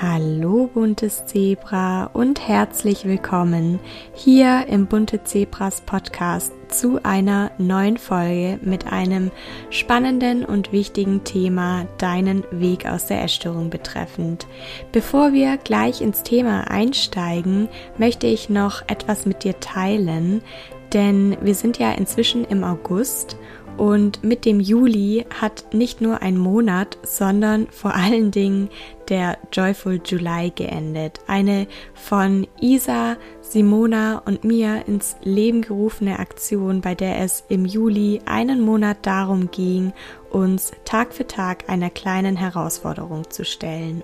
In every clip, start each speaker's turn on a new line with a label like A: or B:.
A: Hallo buntes Zebra und herzlich willkommen hier im Bunte Zebras Podcast zu einer neuen Folge mit einem spannenden und wichtigen Thema deinen Weg aus der Essstörung betreffend. Bevor wir gleich ins Thema einsteigen, möchte ich noch etwas mit dir teilen, denn wir sind ja inzwischen im August und mit dem Juli hat nicht nur ein Monat, sondern vor allen Dingen der Joyful July geendet. Eine von Isa, Simona und mir ins Leben gerufene Aktion, bei der es im Juli einen Monat darum ging, uns Tag für Tag einer kleinen Herausforderung zu stellen.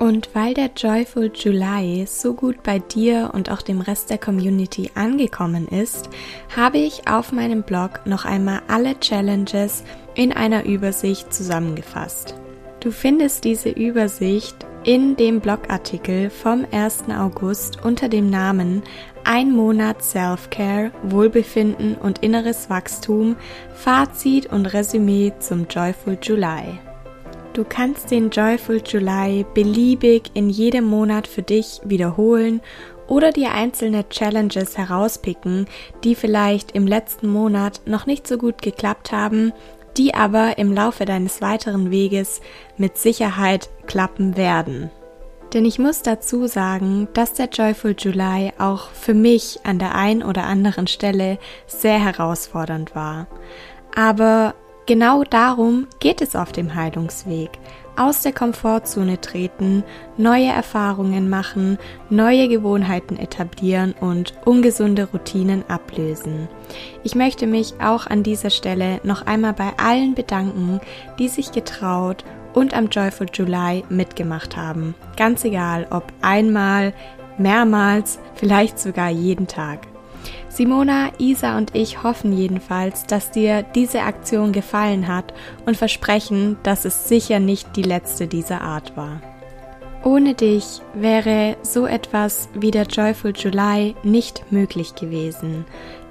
A: Und weil der Joyful July so gut bei dir und auch dem Rest der Community angekommen ist, habe ich auf meinem Blog noch einmal alle Challenges in einer Übersicht zusammengefasst. Du findest diese Übersicht in dem Blogartikel vom 1. August unter dem Namen Ein Monat Self-Care, Wohlbefinden und inneres Wachstum, Fazit und Resümee zum Joyful July. Du kannst den Joyful July beliebig in jedem Monat für dich wiederholen oder dir einzelne Challenges herauspicken, die vielleicht im letzten Monat noch nicht so gut geklappt haben, die aber im Laufe deines weiteren Weges mit Sicherheit klappen werden. Denn ich muss dazu sagen, dass der Joyful July auch für mich an der einen oder anderen Stelle sehr herausfordernd war. Aber Genau darum geht es auf dem Heilungsweg. Aus der Komfortzone treten, neue Erfahrungen machen, neue Gewohnheiten etablieren und ungesunde Routinen ablösen. Ich möchte mich auch an dieser Stelle noch einmal bei allen bedanken, die sich getraut und am Joyful July mitgemacht haben. Ganz egal, ob einmal, mehrmals, vielleicht sogar jeden Tag. Simona, Isa und ich hoffen jedenfalls, dass dir diese Aktion gefallen hat und versprechen, dass es sicher nicht die letzte dieser Art war. Ohne dich wäre so etwas wie der Joyful July nicht möglich gewesen.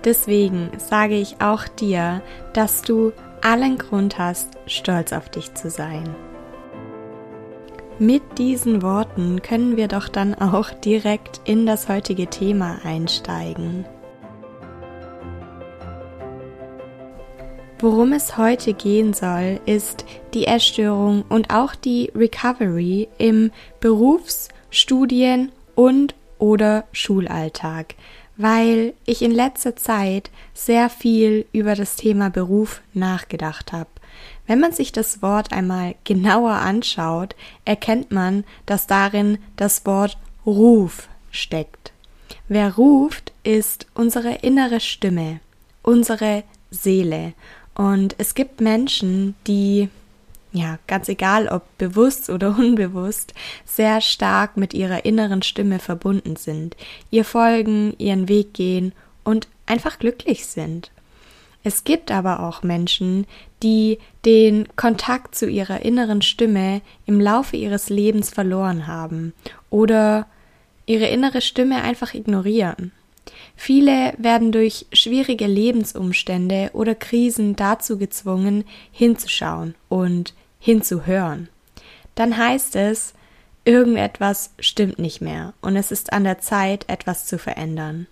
A: Deswegen sage ich auch dir, dass du allen Grund hast, stolz auf dich zu sein. Mit diesen Worten können wir doch dann auch direkt in das heutige Thema einsteigen. Worum es heute gehen soll, ist die Essstörung und auch die Recovery im Berufs-, Studien- und oder Schulalltag, weil ich in letzter Zeit sehr viel über das Thema Beruf nachgedacht habe. Wenn man sich das Wort einmal genauer anschaut, erkennt man, dass darin das Wort Ruf steckt. Wer ruft, ist unsere innere Stimme, unsere Seele und es gibt Menschen, die, ja, ganz egal ob bewusst oder unbewusst, sehr stark mit ihrer inneren Stimme verbunden sind, ihr folgen, ihren Weg gehen und einfach glücklich sind. Es gibt aber auch Menschen, die den Kontakt zu ihrer inneren Stimme im Laufe ihres Lebens verloren haben oder ihre innere Stimme einfach ignorieren. Viele werden durch schwierige Lebensumstände oder Krisen dazu gezwungen, hinzuschauen und hinzuhören. Dann heißt es, irgendetwas stimmt nicht mehr und es ist an der Zeit, etwas zu verändern.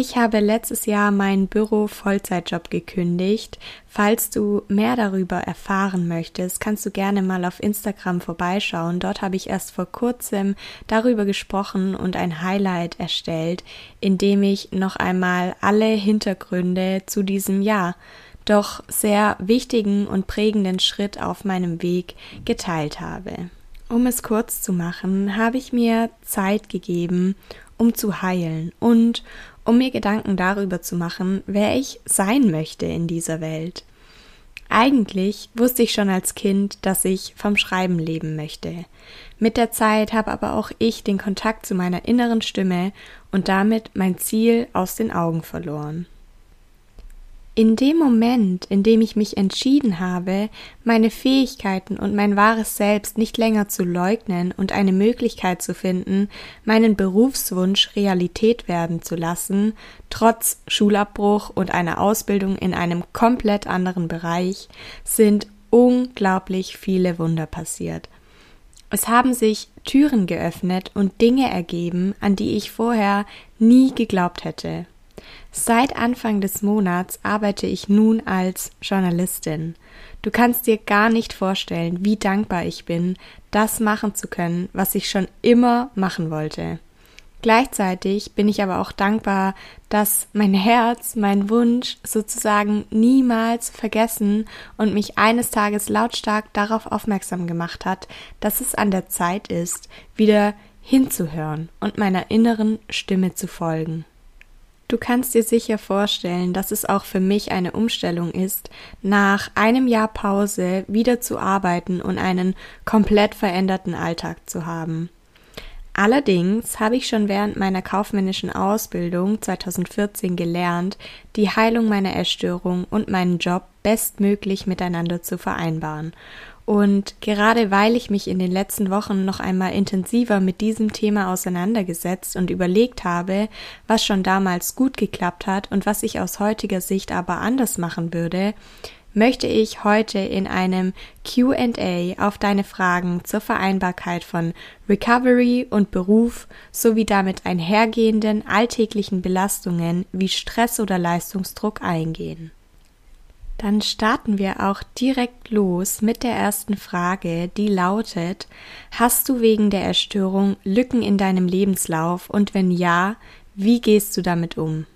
A: Ich habe letztes Jahr meinen Büro-Vollzeitjob gekündigt. Falls du mehr darüber erfahren möchtest, kannst du gerne mal auf Instagram vorbeischauen. Dort habe ich erst vor kurzem darüber gesprochen und ein Highlight erstellt, in dem ich noch einmal alle Hintergründe zu diesem Jahr doch sehr wichtigen und prägenden Schritt auf meinem Weg geteilt habe. Um es kurz zu machen, habe ich mir Zeit gegeben, um zu heilen und um mir Gedanken darüber zu machen, wer ich sein möchte in dieser Welt. Eigentlich wusste ich schon als Kind, dass ich vom Schreiben leben möchte. Mit der Zeit habe aber auch ich den Kontakt zu meiner inneren Stimme und damit mein Ziel aus den Augen verloren. In dem Moment, in dem ich mich entschieden habe, meine Fähigkeiten und mein wahres Selbst nicht länger zu leugnen und eine Möglichkeit zu finden, meinen Berufswunsch Realität werden zu lassen, trotz Schulabbruch und einer Ausbildung in einem komplett anderen Bereich, sind unglaublich viele Wunder passiert. Es haben sich Türen geöffnet und Dinge ergeben, an die ich vorher nie geglaubt hätte. Seit Anfang des Monats arbeite ich nun als Journalistin. Du kannst dir gar nicht vorstellen, wie dankbar ich bin, das machen zu können, was ich schon immer machen wollte. Gleichzeitig bin ich aber auch dankbar, dass mein Herz, mein Wunsch sozusagen niemals vergessen und mich eines Tages lautstark darauf aufmerksam gemacht hat, dass es an der Zeit ist, wieder hinzuhören und meiner inneren Stimme zu folgen. Du kannst dir sicher vorstellen, dass es auch für mich eine Umstellung ist, nach einem Jahr Pause wieder zu arbeiten und einen komplett veränderten Alltag zu haben. Allerdings habe ich schon während meiner kaufmännischen Ausbildung 2014 gelernt, die Heilung meiner Essstörung und meinen Job bestmöglich miteinander zu vereinbaren. Und gerade weil ich mich in den letzten Wochen noch einmal intensiver mit diesem Thema auseinandergesetzt und überlegt habe, was schon damals gut geklappt hat und was ich aus heutiger Sicht aber anders machen würde, möchte ich heute in einem QA auf deine Fragen zur Vereinbarkeit von Recovery und Beruf sowie damit einhergehenden alltäglichen Belastungen wie Stress oder Leistungsdruck eingehen. Dann starten wir auch direkt los mit der ersten Frage, die lautet, hast du wegen der Erstörung Lücken in deinem Lebenslauf und wenn ja, wie gehst du damit um?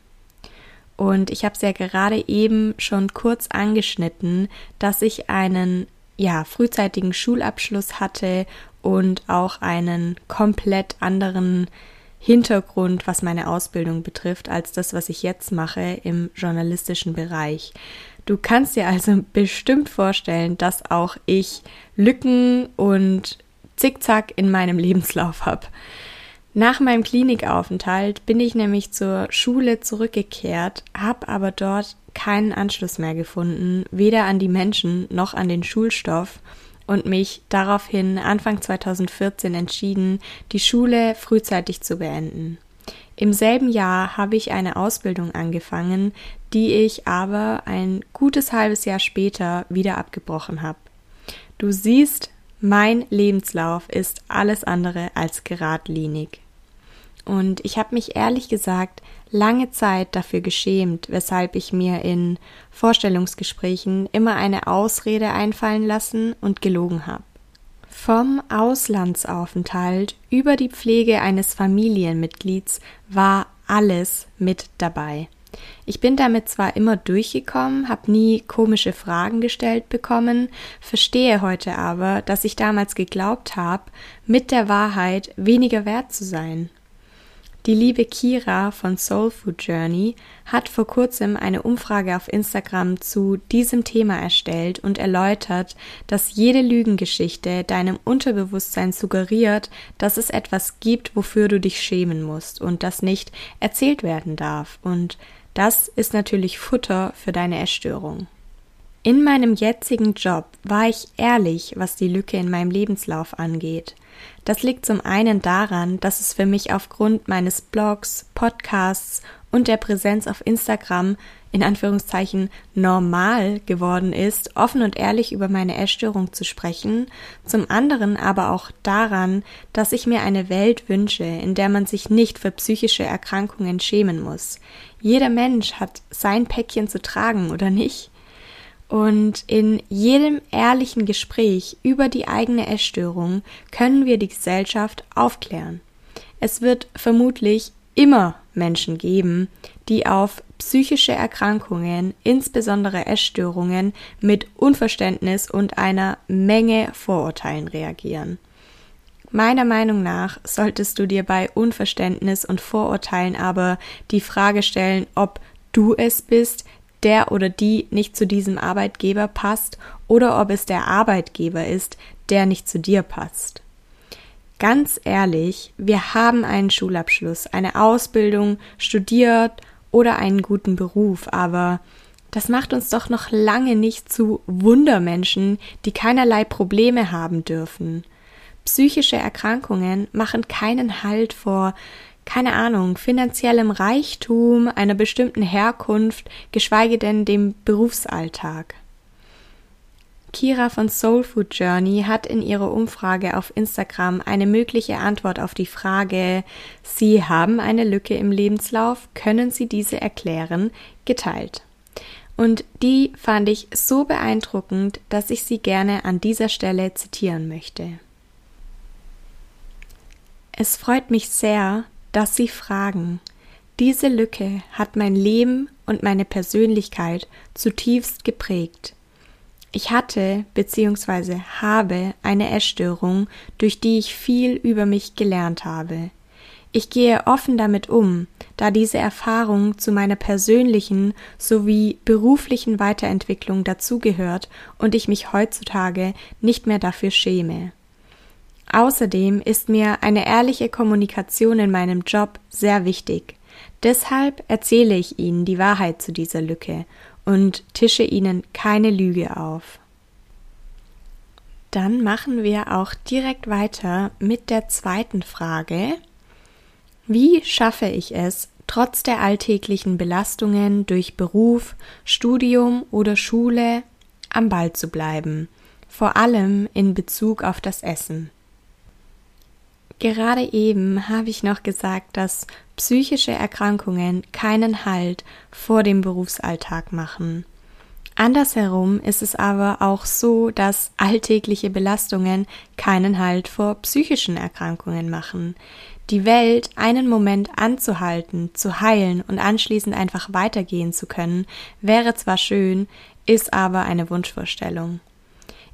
A: Und ich habe es ja gerade eben schon kurz angeschnitten, dass ich einen ja, frühzeitigen Schulabschluss hatte und auch einen komplett anderen Hintergrund, was meine Ausbildung betrifft, als das, was ich jetzt mache im journalistischen Bereich. Du kannst dir also bestimmt vorstellen, dass auch ich Lücken und Zickzack in meinem Lebenslauf habe. Nach meinem Klinikaufenthalt bin ich nämlich zur Schule zurückgekehrt, habe aber dort keinen Anschluss mehr gefunden, weder an die Menschen noch an den Schulstoff und mich daraufhin Anfang 2014 entschieden, die Schule frühzeitig zu beenden. Im selben Jahr habe ich eine Ausbildung angefangen, die ich aber ein gutes halbes Jahr später wieder abgebrochen habe. Du siehst, mein Lebenslauf ist alles andere als geradlinig. Und ich habe mich ehrlich gesagt lange Zeit dafür geschämt, weshalb ich mir in Vorstellungsgesprächen immer eine Ausrede einfallen lassen und gelogen habe. Vom Auslandsaufenthalt über die Pflege eines Familienmitglieds war alles mit dabei. Ich bin damit zwar immer durchgekommen, habe nie komische Fragen gestellt bekommen, verstehe heute aber, dass ich damals geglaubt habe, mit der Wahrheit weniger wert zu sein die liebe Kira von Soul Food Journey hat vor kurzem eine Umfrage auf Instagram zu diesem Thema erstellt und erläutert, dass jede Lügengeschichte deinem Unterbewusstsein suggeriert, dass es etwas gibt, wofür du dich schämen musst und das nicht erzählt werden darf. Und das ist natürlich Futter für deine Erstörung. In meinem jetzigen Job war ich ehrlich, was die Lücke in meinem Lebenslauf angeht. Das liegt zum einen daran, dass es für mich aufgrund meines Blogs, Podcasts und der Präsenz auf Instagram in Anführungszeichen normal geworden ist, offen und ehrlich über meine Essstörung zu sprechen, zum anderen aber auch daran, dass ich mir eine Welt wünsche, in der man sich nicht für psychische Erkrankungen schämen muss. Jeder Mensch hat sein Päckchen zu tragen, oder nicht? Und in jedem ehrlichen Gespräch über die eigene Essstörung können wir die Gesellschaft aufklären. Es wird vermutlich immer Menschen geben, die auf psychische Erkrankungen, insbesondere Essstörungen, mit Unverständnis und einer Menge Vorurteilen reagieren. Meiner Meinung nach solltest du dir bei Unverständnis und Vorurteilen aber die Frage stellen, ob du es bist, der oder die nicht zu diesem Arbeitgeber passt oder ob es der Arbeitgeber ist, der nicht zu dir passt. Ganz ehrlich, wir haben einen Schulabschluss, eine Ausbildung, studiert oder einen guten Beruf, aber das macht uns doch noch lange nicht zu Wundermenschen, die keinerlei Probleme haben dürfen. Psychische Erkrankungen machen keinen Halt vor keine Ahnung, finanziellem Reichtum, einer bestimmten Herkunft, geschweige denn dem Berufsalltag. Kira von Soul Food Journey hat in ihrer Umfrage auf Instagram eine mögliche Antwort auf die Frage Sie haben eine Lücke im Lebenslauf, können Sie diese erklären, geteilt. Und die fand ich so beeindruckend, dass ich sie gerne an dieser Stelle zitieren möchte. Es freut mich sehr, dass Sie fragen. Diese Lücke hat mein Leben und meine Persönlichkeit zutiefst geprägt. Ich hatte bzw. habe eine Essstörung, durch die ich viel über mich gelernt habe. Ich gehe offen damit um, da diese Erfahrung zu meiner persönlichen sowie beruflichen Weiterentwicklung dazugehört und ich mich heutzutage nicht mehr dafür schäme. Außerdem ist mir eine ehrliche Kommunikation in meinem Job sehr wichtig. Deshalb erzähle ich Ihnen die Wahrheit zu dieser Lücke und tische Ihnen keine Lüge auf. Dann machen wir auch direkt weiter mit der zweiten Frage. Wie schaffe ich es, trotz der alltäglichen Belastungen durch Beruf, Studium oder Schule am Ball zu bleiben, vor allem in Bezug auf das Essen? Gerade eben habe ich noch gesagt, dass psychische Erkrankungen keinen Halt vor dem Berufsalltag machen. Andersherum ist es aber auch so, dass alltägliche Belastungen keinen Halt vor psychischen Erkrankungen machen. Die Welt einen Moment anzuhalten, zu heilen und anschließend einfach weitergehen zu können, wäre zwar schön, ist aber eine Wunschvorstellung.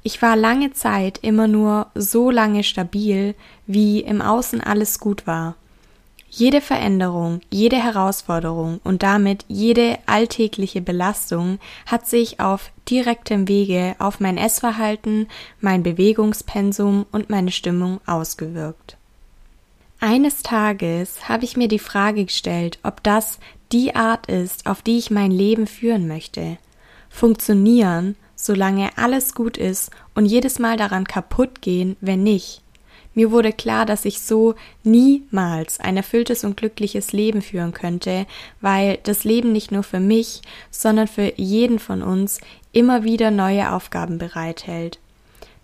A: Ich war lange Zeit immer nur so lange stabil, wie im Außen alles gut war. Jede Veränderung, jede Herausforderung und damit jede alltägliche Belastung hat sich auf direktem Wege auf mein Essverhalten, mein Bewegungspensum und meine Stimmung ausgewirkt. Eines Tages habe ich mir die Frage gestellt, ob das die Art ist, auf die ich mein Leben führen möchte. Funktionieren solange alles gut ist und jedes Mal daran kaputt gehen, wenn nicht. Mir wurde klar, dass ich so niemals ein erfülltes und glückliches Leben führen könnte, weil das Leben nicht nur für mich, sondern für jeden von uns immer wieder neue Aufgaben bereithält.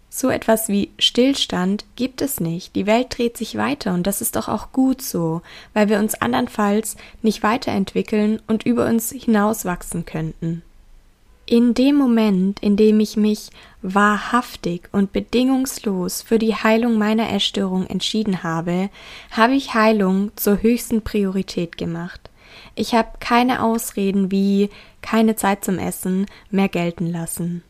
A: So etwas wie Stillstand gibt es nicht. Die Welt dreht sich weiter und das ist doch auch gut so, weil wir uns andernfalls nicht weiterentwickeln und über uns hinauswachsen könnten. In dem Moment, in dem ich mich wahrhaftig und bedingungslos für die Heilung meiner Essstörung entschieden habe, habe ich Heilung zur höchsten Priorität gemacht. Ich habe keine Ausreden wie keine Zeit zum Essen mehr gelten lassen.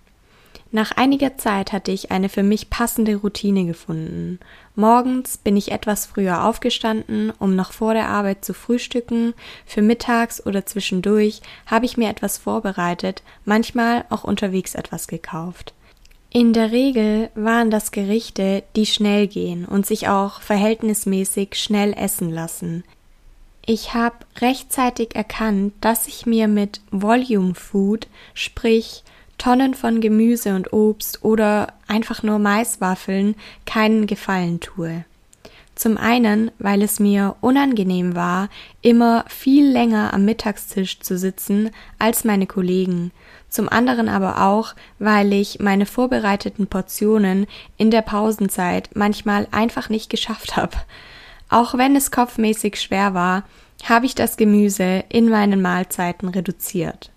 A: Nach einiger Zeit hatte ich eine für mich passende Routine gefunden. Morgens bin ich etwas früher aufgestanden, um noch vor der Arbeit zu frühstücken. Für mittags oder zwischendurch habe ich mir etwas vorbereitet, manchmal auch unterwegs etwas gekauft. In der Regel waren das Gerichte, die schnell gehen und sich auch verhältnismäßig schnell essen lassen. Ich habe rechtzeitig erkannt, dass ich mir mit Volume Food, sprich Tonnen von Gemüse und Obst oder einfach nur Maiswaffeln keinen Gefallen tue. Zum einen, weil es mir unangenehm war, immer viel länger am Mittagstisch zu sitzen als meine Kollegen, zum anderen aber auch, weil ich meine vorbereiteten Portionen in der Pausenzeit manchmal einfach nicht geschafft habe. Auch wenn es kopfmäßig schwer war, habe ich das Gemüse in meinen Mahlzeiten reduziert.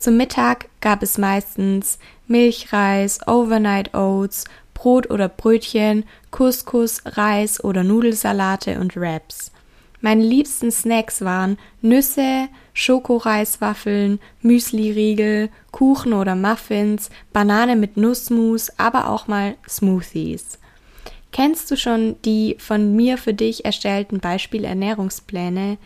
A: Zum Mittag gab es meistens Milchreis, Overnight Oats, Brot oder Brötchen, Couscous, Reis oder Nudelsalate und Wraps. Meine liebsten Snacks waren Nüsse, Schokoreiswaffeln, Müsliriegel, Kuchen oder Muffins, Banane mit Nussmus, aber auch mal Smoothies. Kennst du schon die von mir für dich erstellten Beispielernährungspläne?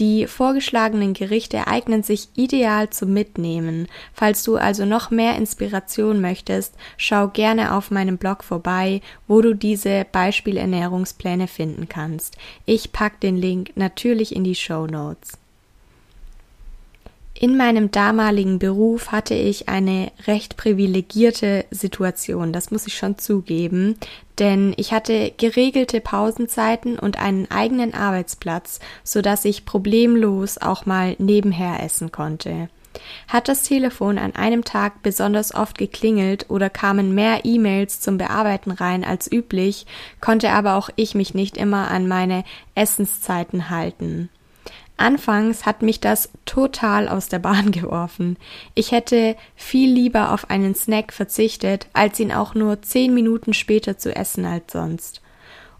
A: Die vorgeschlagenen Gerichte eignen sich ideal zum Mitnehmen. Falls du also noch mehr Inspiration möchtest, schau gerne auf meinem Blog vorbei, wo du diese Beispielernährungspläne finden kannst. Ich pack den Link natürlich in die Show Notes. In meinem damaligen Beruf hatte ich eine recht privilegierte Situation, das muss ich schon zugeben, denn ich hatte geregelte Pausenzeiten und einen eigenen Arbeitsplatz, so dass ich problemlos auch mal nebenher essen konnte. Hat das Telefon an einem Tag besonders oft geklingelt oder kamen mehr E-Mails zum Bearbeiten rein als üblich, konnte aber auch ich mich nicht immer an meine Essenszeiten halten. Anfangs hat mich das total aus der Bahn geworfen. Ich hätte viel lieber auf einen Snack verzichtet, als ihn auch nur zehn Minuten später zu essen als sonst.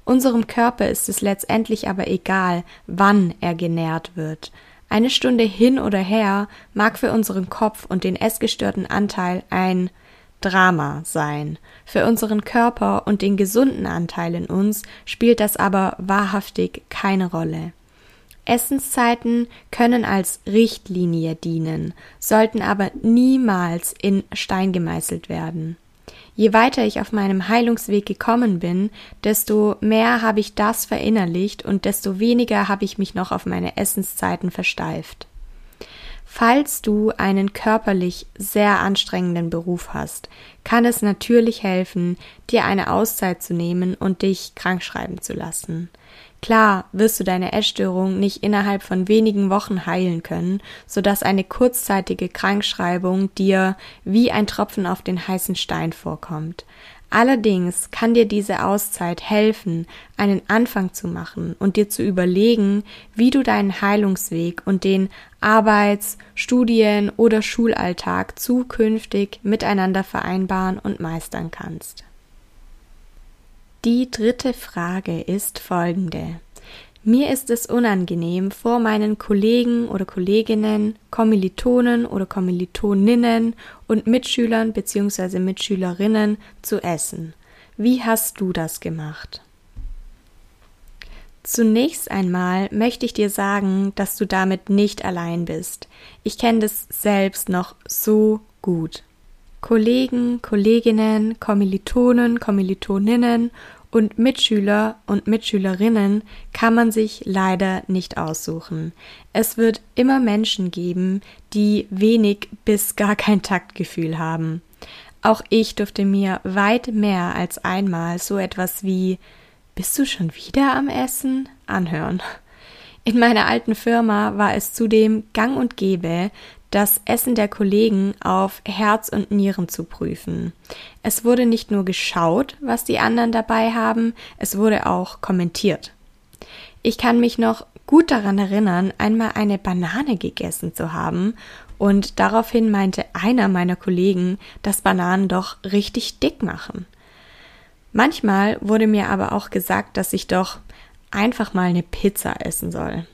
A: Unserem Körper ist es letztendlich aber egal, wann er genährt wird. Eine Stunde hin oder her mag für unseren Kopf und den essgestörten Anteil ein Drama sein. Für unseren Körper und den gesunden Anteil in uns spielt das aber wahrhaftig keine Rolle. Essenszeiten können als Richtlinie dienen, sollten aber niemals in Stein gemeißelt werden. Je weiter ich auf meinem Heilungsweg gekommen bin, desto mehr habe ich das verinnerlicht und desto weniger habe ich mich noch auf meine Essenszeiten versteift. Falls du einen körperlich sehr anstrengenden Beruf hast, kann es natürlich helfen, dir eine Auszeit zu nehmen und dich krankschreiben zu lassen. Klar wirst du deine Essstörung nicht innerhalb von wenigen Wochen heilen können, so dass eine kurzzeitige Krankschreibung dir wie ein Tropfen auf den heißen Stein vorkommt. Allerdings kann dir diese Auszeit helfen, einen Anfang zu machen und dir zu überlegen, wie du deinen Heilungsweg und den Arbeits-, Studien- oder Schulalltag zukünftig miteinander vereinbaren und meistern kannst. Die dritte Frage ist folgende. Mir ist es unangenehm, vor meinen Kollegen oder Kolleginnen, Kommilitonen oder Kommilitoninnen und Mitschülern bzw. Mitschülerinnen zu essen. Wie hast du das gemacht? Zunächst einmal möchte ich dir sagen, dass du damit nicht allein bist. Ich kenne das selbst noch so gut. Kollegen, Kolleginnen, Kommilitonen, Kommilitoninnen und Mitschüler und Mitschülerinnen kann man sich leider nicht aussuchen. Es wird immer Menschen geben, die wenig bis gar kein Taktgefühl haben. Auch ich durfte mir weit mehr als einmal so etwas wie Bist du schon wieder am Essen? anhören. In meiner alten Firma war es zudem gang und gäbe, das Essen der Kollegen auf Herz und Nieren zu prüfen. Es wurde nicht nur geschaut, was die anderen dabei haben, es wurde auch kommentiert. Ich kann mich noch gut daran erinnern, einmal eine Banane gegessen zu haben, und daraufhin meinte einer meiner Kollegen, dass Bananen doch richtig dick machen. Manchmal wurde mir aber auch gesagt, dass ich doch einfach mal eine Pizza essen soll.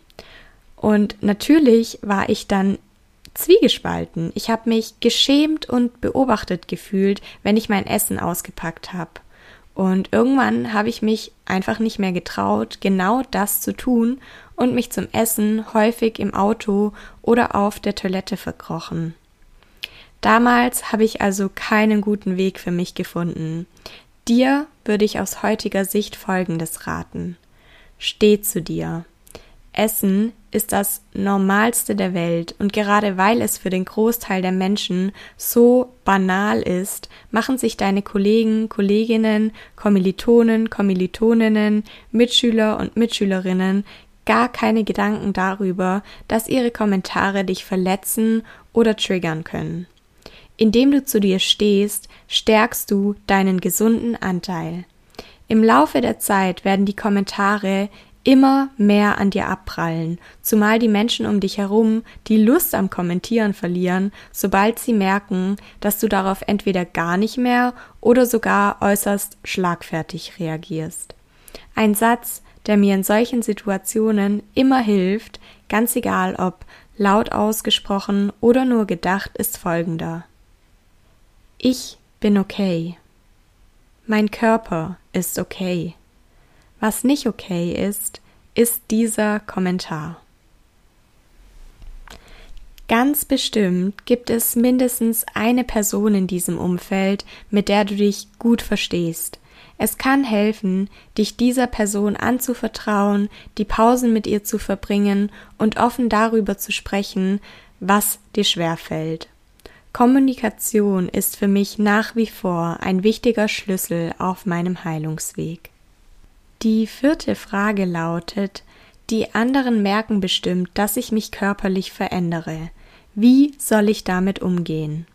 A: Und natürlich war ich dann zwiegespalten. Ich habe mich geschämt und beobachtet gefühlt, wenn ich mein Essen ausgepackt habe. Und irgendwann habe ich mich einfach nicht mehr getraut, genau das zu tun und mich zum Essen häufig im Auto oder auf der Toilette verkrochen. Damals habe ich also keinen guten Weg für mich gefunden. Dir würde ich aus heutiger Sicht Folgendes raten. Steh zu dir. Essen ist das Normalste der Welt und gerade weil es für den Großteil der Menschen so banal ist, machen sich deine Kollegen, Kolleginnen, Kommilitonen, Kommilitoninnen, Mitschüler und Mitschülerinnen gar keine Gedanken darüber, dass ihre Kommentare dich verletzen oder triggern können. Indem du zu dir stehst, stärkst du deinen gesunden Anteil. Im Laufe der Zeit werden die Kommentare immer mehr an dir abprallen, zumal die Menschen um dich herum die Lust am Kommentieren verlieren, sobald sie merken, dass du darauf entweder gar nicht mehr oder sogar äußerst schlagfertig reagierst. Ein Satz, der mir in solchen Situationen immer hilft, ganz egal ob laut ausgesprochen oder nur gedacht, ist folgender. Ich bin okay. Mein Körper ist okay. Was nicht okay ist, ist dieser Kommentar. Ganz bestimmt gibt es mindestens eine Person in diesem Umfeld, mit der du dich gut verstehst. Es kann helfen, dich dieser Person anzuvertrauen, die Pausen mit ihr zu verbringen und offen darüber zu sprechen, was dir schwerfällt. Kommunikation ist für mich nach wie vor ein wichtiger Schlüssel auf meinem Heilungsweg. Die vierte Frage lautet, die anderen merken bestimmt, dass ich mich körperlich verändere. Wie soll ich damit umgehen?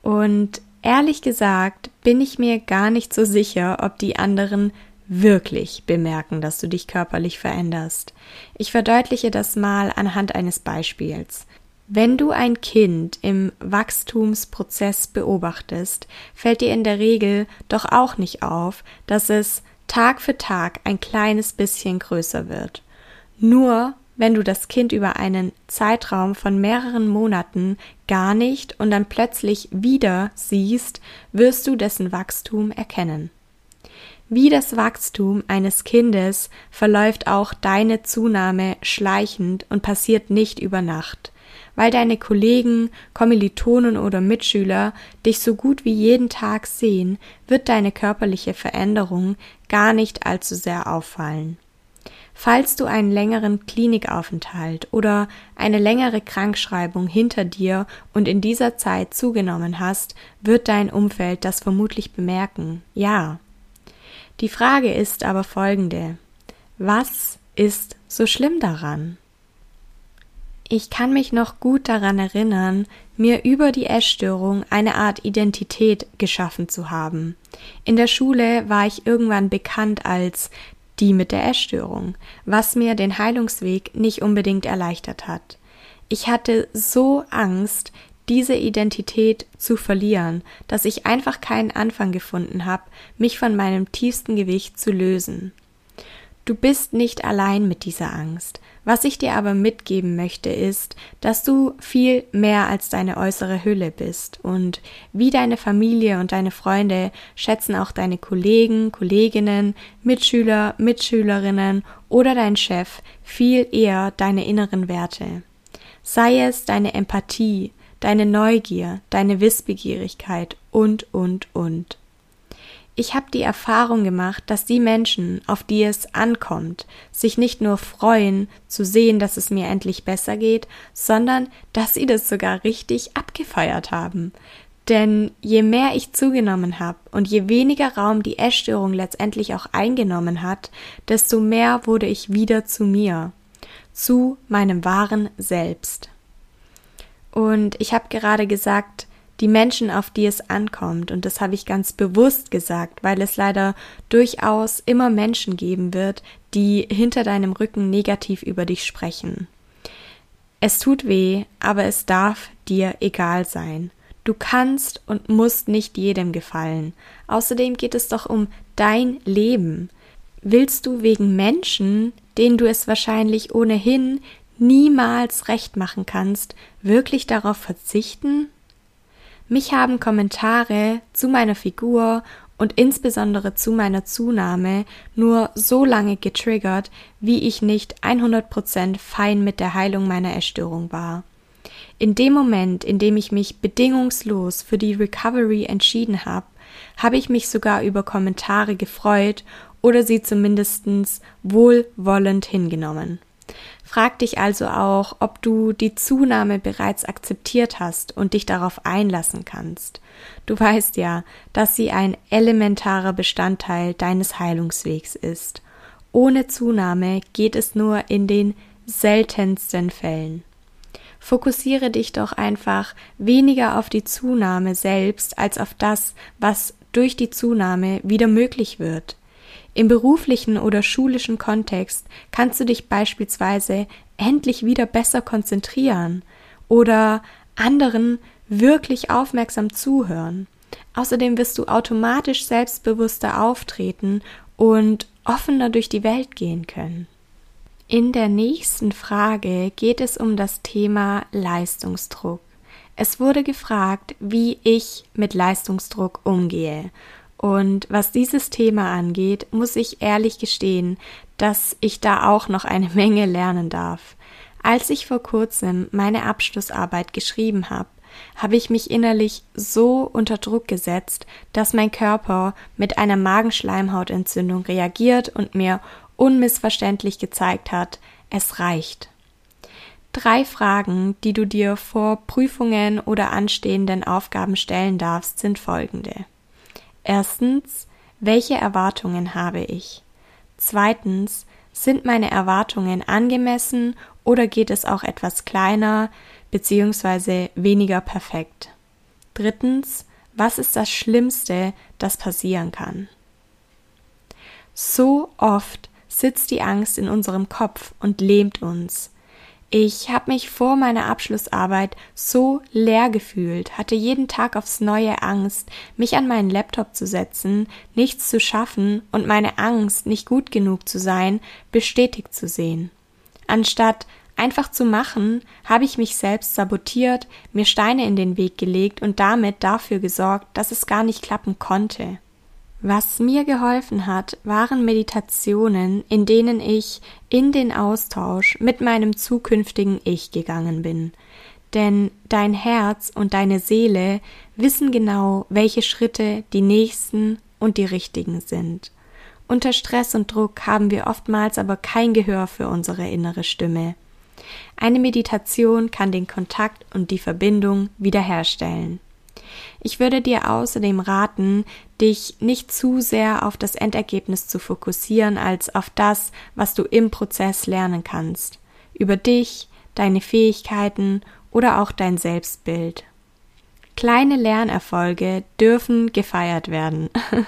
A: Und ehrlich gesagt bin ich mir gar nicht so sicher, ob die anderen wirklich bemerken, dass du dich körperlich veränderst. Ich verdeutliche das mal anhand eines Beispiels. Wenn du ein Kind im Wachstumsprozess beobachtest, fällt dir in der Regel doch auch nicht auf, dass es Tag für Tag ein kleines bisschen größer wird. Nur wenn du das Kind über einen Zeitraum von mehreren Monaten gar nicht und dann plötzlich wieder siehst, wirst du dessen Wachstum erkennen. Wie das Wachstum eines Kindes verläuft auch deine Zunahme schleichend und passiert nicht über Nacht, weil deine Kollegen, Kommilitonen oder Mitschüler dich so gut wie jeden Tag sehen, wird deine körperliche Veränderung gar nicht allzu sehr auffallen. Falls du einen längeren Klinikaufenthalt oder eine längere Krankschreibung hinter dir und in dieser Zeit zugenommen hast, wird dein Umfeld das vermutlich bemerken. Ja, die Frage ist aber folgende. Was ist so schlimm daran? Ich kann mich noch gut daran erinnern, mir über die Essstörung eine Art Identität geschaffen zu haben. In der Schule war ich irgendwann bekannt als die mit der Essstörung, was mir den Heilungsweg nicht unbedingt erleichtert hat. Ich hatte so Angst, diese Identität zu verlieren, dass ich einfach keinen Anfang gefunden habe, mich von meinem tiefsten Gewicht zu lösen. Du bist nicht allein mit dieser Angst. Was ich dir aber mitgeben möchte, ist, dass du viel mehr als deine äußere Hülle bist und wie deine Familie und deine Freunde schätzen auch deine Kollegen, Kolleginnen, Mitschüler, Mitschülerinnen oder dein Chef viel eher deine inneren Werte. Sei es deine Empathie, deine Neugier, deine Wissbegierigkeit und, und, und. Ich habe die Erfahrung gemacht, dass die Menschen, auf die es ankommt, sich nicht nur freuen zu sehen, dass es mir endlich besser geht, sondern dass sie das sogar richtig abgefeiert haben. Denn je mehr ich zugenommen habe und je weniger Raum die Essstörung letztendlich auch eingenommen hat, desto mehr wurde ich wieder zu mir, zu meinem wahren Selbst. Und ich habe gerade gesagt, die Menschen, auf die es ankommt, und das habe ich ganz bewusst gesagt, weil es leider durchaus immer Menschen geben wird, die hinter deinem Rücken negativ über dich sprechen. Es tut weh, aber es darf dir egal sein. Du kannst und musst nicht jedem gefallen. Außerdem geht es doch um dein Leben. Willst du wegen Menschen, denen du es wahrscheinlich ohnehin niemals recht machen kannst, wirklich darauf verzichten? Mich haben Kommentare zu meiner Figur und insbesondere zu meiner Zunahme nur so lange getriggert, wie ich nicht 100% fein mit der Heilung meiner Erstörung war. In dem Moment, in dem ich mich bedingungslos für die Recovery entschieden habe, habe ich mich sogar über Kommentare gefreut oder sie zumindest wohlwollend hingenommen. Frag dich also auch, ob du die Zunahme bereits akzeptiert hast und dich darauf einlassen kannst. Du weißt ja, dass sie ein elementarer Bestandteil deines Heilungswegs ist. Ohne Zunahme geht es nur in den seltensten Fällen. Fokussiere dich doch einfach weniger auf die Zunahme selbst als auf das, was durch die Zunahme wieder möglich wird. Im beruflichen oder schulischen Kontext kannst du dich beispielsweise endlich wieder besser konzentrieren oder anderen wirklich aufmerksam zuhören. Außerdem wirst du automatisch selbstbewusster auftreten und offener durch die Welt gehen können. In der nächsten Frage geht es um das Thema Leistungsdruck. Es wurde gefragt, wie ich mit Leistungsdruck umgehe. Und was dieses Thema angeht, muss ich ehrlich gestehen, dass ich da auch noch eine Menge lernen darf. Als ich vor kurzem meine Abschlussarbeit geschrieben habe, habe ich mich innerlich so unter Druck gesetzt, dass mein Körper mit einer Magenschleimhautentzündung reagiert und mir unmissverständlich gezeigt hat, es reicht. Drei Fragen, die du dir vor Prüfungen oder anstehenden Aufgaben stellen darfst, sind folgende. Erstens, welche Erwartungen habe ich? Zweitens, sind meine Erwartungen angemessen oder geht es auch etwas kleiner? bzw. weniger perfekt? Drittens, was ist das Schlimmste, das passieren kann? So oft sitzt die Angst in unserem Kopf und lähmt uns. Ich habe mich vor meiner Abschlussarbeit so leer gefühlt, hatte jeden Tag aufs neue Angst, mich an meinen Laptop zu setzen, nichts zu schaffen und meine Angst, nicht gut genug zu sein, bestätigt zu sehen. Anstatt einfach zu machen, habe ich mich selbst sabotiert, mir Steine in den Weg gelegt und damit dafür gesorgt, dass es gar nicht klappen konnte. Was mir geholfen hat, waren Meditationen, in denen ich in den Austausch mit meinem zukünftigen Ich gegangen bin. Denn dein Herz und deine Seele wissen genau, welche Schritte die nächsten und die richtigen sind. Unter Stress und Druck haben wir oftmals aber kein Gehör für unsere innere Stimme. Eine Meditation kann den Kontakt und die Verbindung wiederherstellen. Ich würde dir außerdem raten, dich nicht zu sehr auf das Endergebnis zu fokussieren, als auf das, was du im Prozess lernen kannst. Über dich, deine Fähigkeiten oder auch dein Selbstbild. Kleine Lernerfolge dürfen gefeiert werden.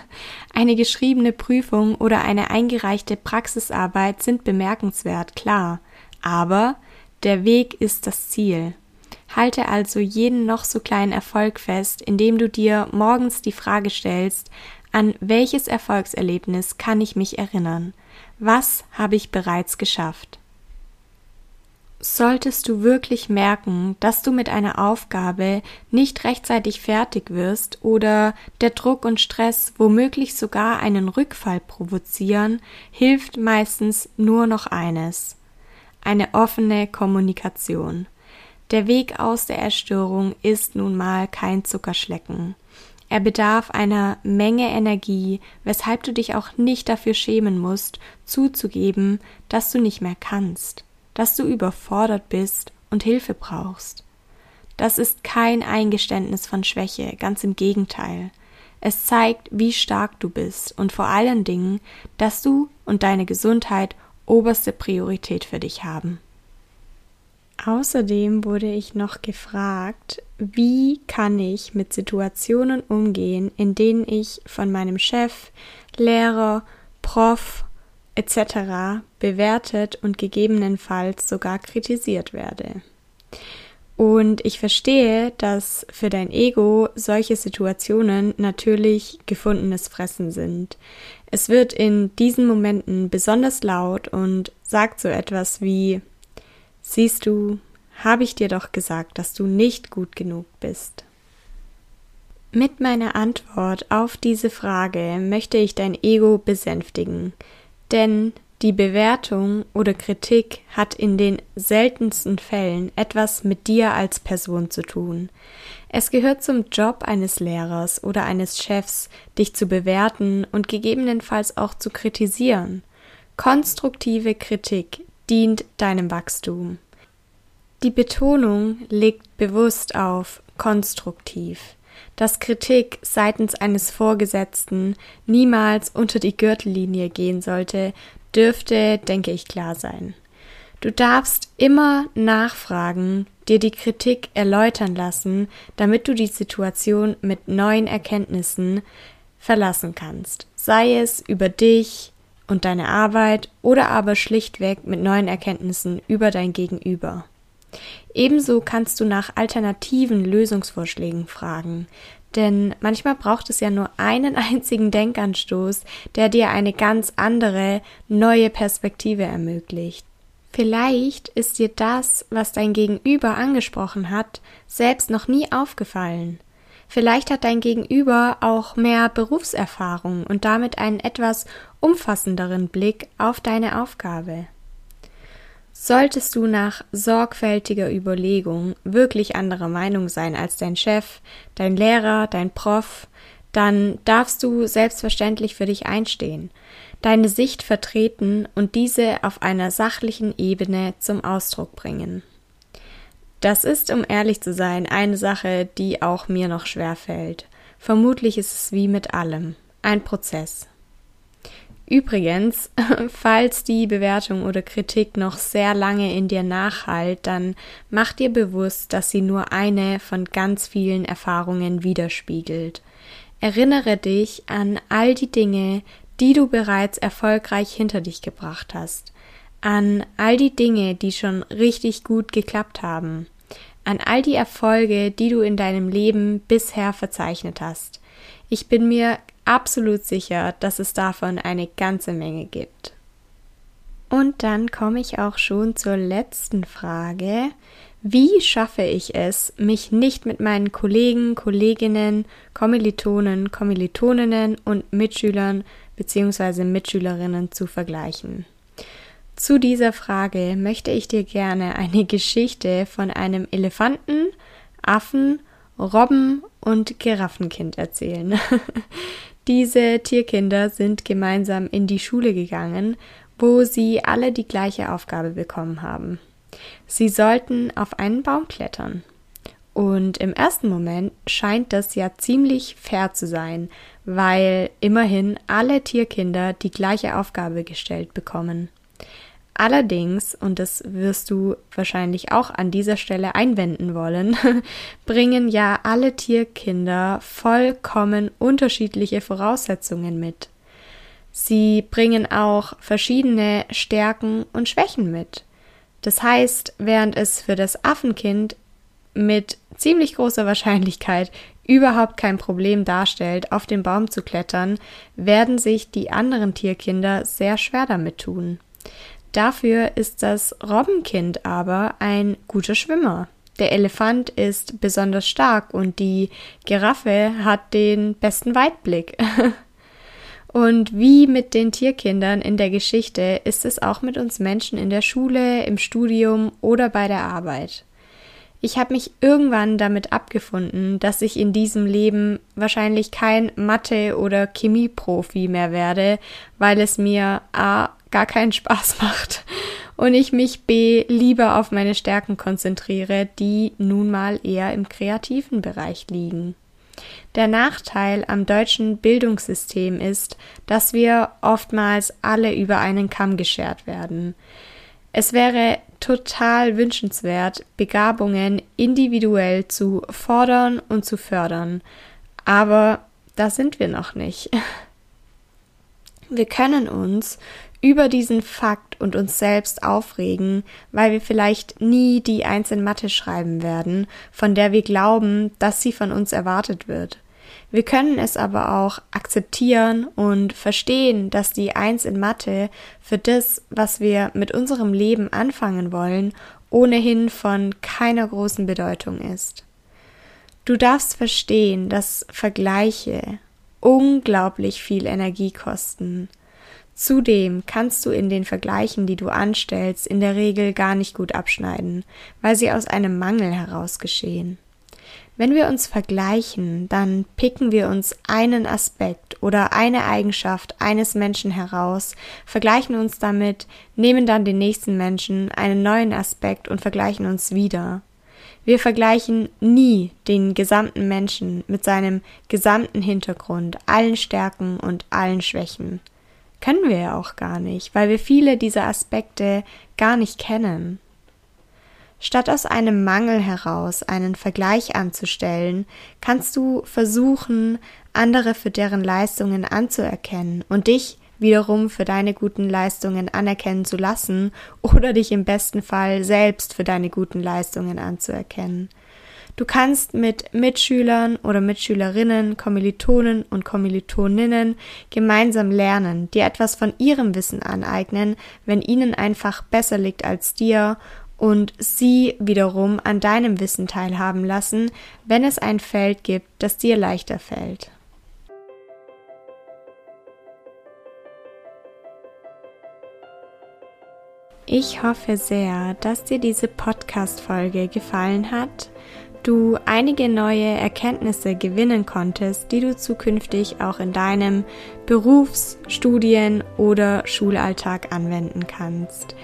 A: Eine geschriebene Prüfung oder eine eingereichte Praxisarbeit sind bemerkenswert, klar, aber der Weg ist das Ziel. Halte also jeden noch so kleinen Erfolg fest, indem du dir morgens die Frage stellst, an welches Erfolgserlebnis kann ich mich erinnern? Was habe ich bereits geschafft? Solltest du wirklich merken, dass du mit einer Aufgabe nicht rechtzeitig fertig wirst oder der Druck und Stress womöglich sogar einen Rückfall provozieren, hilft meistens nur noch eines eine offene Kommunikation. Der Weg aus der Erstörung ist nun mal kein Zuckerschlecken. Er bedarf einer Menge Energie, weshalb du dich auch nicht dafür schämen musst, zuzugeben, dass du nicht mehr kannst, dass du überfordert bist und Hilfe brauchst. Das ist kein Eingeständnis von Schwäche, ganz im Gegenteil. Es zeigt, wie stark du bist und vor allen Dingen, dass du und deine Gesundheit oberste Priorität für dich haben. Außerdem wurde ich noch gefragt, wie kann ich mit Situationen umgehen, in denen ich von meinem Chef, Lehrer, Prof etc. bewertet und gegebenenfalls sogar kritisiert werde. Und ich verstehe, dass für dein Ego solche Situationen natürlich gefundenes Fressen sind. Es wird in diesen Momenten besonders laut und sagt so etwas wie Siehst du, habe ich dir doch gesagt, dass du nicht gut genug bist. Mit meiner Antwort auf diese Frage möchte ich dein Ego besänftigen, denn die Bewertung oder Kritik hat in den seltensten Fällen etwas mit dir als Person zu tun. Es gehört zum Job eines Lehrers oder eines Chefs, dich zu bewerten und gegebenenfalls auch zu kritisieren. Konstruktive Kritik dient deinem Wachstum. Die Betonung liegt bewusst auf konstruktiv dass Kritik seitens eines Vorgesetzten niemals unter die Gürtellinie gehen sollte, dürfte, denke ich, klar sein. Du darfst immer nachfragen, dir die Kritik erläutern lassen, damit du die Situation mit neuen Erkenntnissen verlassen kannst, sei es über dich und deine Arbeit oder aber schlichtweg mit neuen Erkenntnissen über dein Gegenüber. Ebenso kannst du nach alternativen Lösungsvorschlägen fragen, denn manchmal braucht es ja nur einen einzigen Denkanstoß, der dir eine ganz andere, neue Perspektive ermöglicht. Vielleicht ist dir das, was dein Gegenüber angesprochen hat, selbst noch nie aufgefallen. Vielleicht hat dein Gegenüber auch mehr Berufserfahrung und damit einen etwas umfassenderen Blick auf deine Aufgabe. Solltest du nach sorgfältiger Überlegung wirklich anderer Meinung sein als dein Chef, dein Lehrer, dein Prof, dann darfst du selbstverständlich für dich einstehen, deine Sicht vertreten und diese auf einer sachlichen Ebene zum Ausdruck bringen. Das ist, um ehrlich zu sein, eine Sache, die auch mir noch schwer fällt. Vermutlich ist es wie mit allem ein Prozess. Übrigens, falls die Bewertung oder Kritik noch sehr lange in dir nachhalt, dann mach dir bewusst, dass sie nur eine von ganz vielen Erfahrungen widerspiegelt. Erinnere dich an all die Dinge, die du bereits erfolgreich hinter dich gebracht hast, an all die Dinge, die schon richtig gut geklappt haben, an all die Erfolge, die du in deinem Leben bisher verzeichnet hast. Ich bin mir absolut sicher, dass es davon eine ganze Menge gibt. Und dann komme ich auch schon zur letzten Frage. Wie schaffe ich es, mich nicht mit meinen Kollegen, Kolleginnen, Kommilitonen, Kommilitoninnen und Mitschülern bzw. Mitschülerinnen zu vergleichen? Zu dieser Frage möchte ich dir gerne eine Geschichte von einem Elefanten, Affen, Robben und Giraffenkind erzählen. Diese Tierkinder sind gemeinsam in die Schule gegangen, wo sie alle die gleiche Aufgabe bekommen haben. Sie sollten auf einen Baum klettern. Und im ersten Moment scheint das ja ziemlich fair zu sein, weil immerhin alle Tierkinder die gleiche Aufgabe gestellt bekommen. Allerdings, und das wirst du wahrscheinlich auch an dieser Stelle einwenden wollen, bringen ja alle Tierkinder vollkommen unterschiedliche Voraussetzungen mit. Sie bringen auch verschiedene Stärken und Schwächen mit. Das heißt, während es für das Affenkind mit ziemlich großer Wahrscheinlichkeit überhaupt kein Problem darstellt, auf den Baum zu klettern, werden sich die anderen Tierkinder sehr schwer damit tun. Dafür ist das Robbenkind aber ein guter Schwimmer. Der Elefant ist besonders stark und die Giraffe hat den besten Weitblick. Und wie mit den Tierkindern in der Geschichte ist es auch mit uns Menschen in der Schule, im Studium oder bei der Arbeit. Ich habe mich irgendwann damit abgefunden, dass ich in diesem Leben wahrscheinlich kein Mathe- oder Chemieprofi mehr werde, weil es mir a gar keinen Spaß macht und ich mich b lieber auf meine Stärken konzentriere, die nun mal eher im kreativen Bereich liegen. Der Nachteil am deutschen Bildungssystem ist, dass wir oftmals alle über einen Kamm geschert werden. Es wäre total wünschenswert, Begabungen individuell zu fordern und zu fördern. Aber da sind wir noch nicht. Wir können uns über diesen Fakt und uns selbst aufregen, weil wir vielleicht nie die Eins in Mathe schreiben werden, von der wir glauben, dass sie von uns erwartet wird. Wir können es aber auch akzeptieren und verstehen, dass die Eins in Mathe für das, was wir mit unserem Leben anfangen wollen, ohnehin von keiner großen Bedeutung ist. Du darfst verstehen, dass Vergleiche unglaublich viel Energie kosten Zudem kannst du in den Vergleichen, die du anstellst, in der Regel gar nicht gut abschneiden, weil sie aus einem Mangel heraus geschehen. Wenn wir uns vergleichen, dann picken wir uns einen Aspekt oder eine Eigenschaft eines Menschen heraus, vergleichen uns damit, nehmen dann den nächsten Menschen einen neuen Aspekt und vergleichen uns wieder. Wir vergleichen nie den gesamten Menschen mit seinem gesamten Hintergrund, allen Stärken und allen Schwächen. Können wir ja auch gar nicht, weil wir viele dieser Aspekte gar nicht kennen. Statt aus einem Mangel heraus einen Vergleich anzustellen, kannst du versuchen, andere für deren Leistungen anzuerkennen und dich wiederum für deine guten Leistungen anerkennen zu lassen oder dich im besten Fall selbst für deine guten Leistungen anzuerkennen. Du kannst mit Mitschülern oder Mitschülerinnen, Kommilitonen und Kommilitoninnen gemeinsam lernen, dir etwas von ihrem Wissen aneignen, wenn ihnen einfach besser liegt als dir und sie wiederum an deinem Wissen teilhaben lassen, wenn es ein Feld gibt, das dir leichter fällt. Ich hoffe sehr, dass dir diese Podcast-Folge gefallen hat du einige neue Erkenntnisse gewinnen konntest, die du zukünftig auch in deinem Berufs-, Studien- oder Schulalltag anwenden kannst.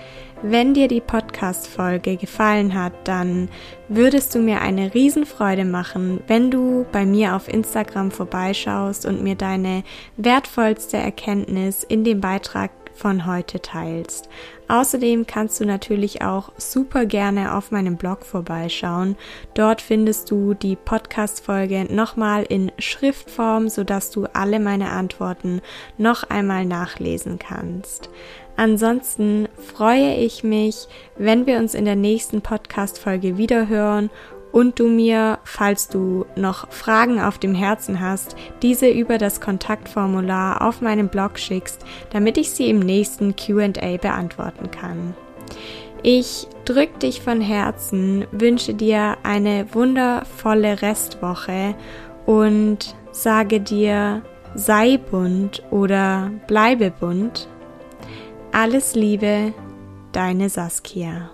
A: Wenn dir die Podcast-Folge gefallen hat, dann würdest du mir eine Riesenfreude machen, wenn du bei mir auf Instagram vorbeischaust und mir deine wertvollste Erkenntnis in dem Beitrag von heute teilst. Außerdem kannst du natürlich auch super gerne auf meinem Blog vorbeischauen. Dort findest du die Podcast-Folge nochmal in Schriftform, sodass du alle meine Antworten noch einmal nachlesen kannst. Ansonsten freue ich mich, wenn wir uns in der nächsten Podcast-Folge wiederhören und du mir, falls du noch Fragen auf dem Herzen hast, diese über das Kontaktformular auf meinem Blog schickst, damit ich sie im nächsten QA beantworten kann. Ich drück dich von Herzen, wünsche dir eine wundervolle Restwoche und sage dir, sei bunt oder bleibe bunt. Alles Liebe, deine Saskia.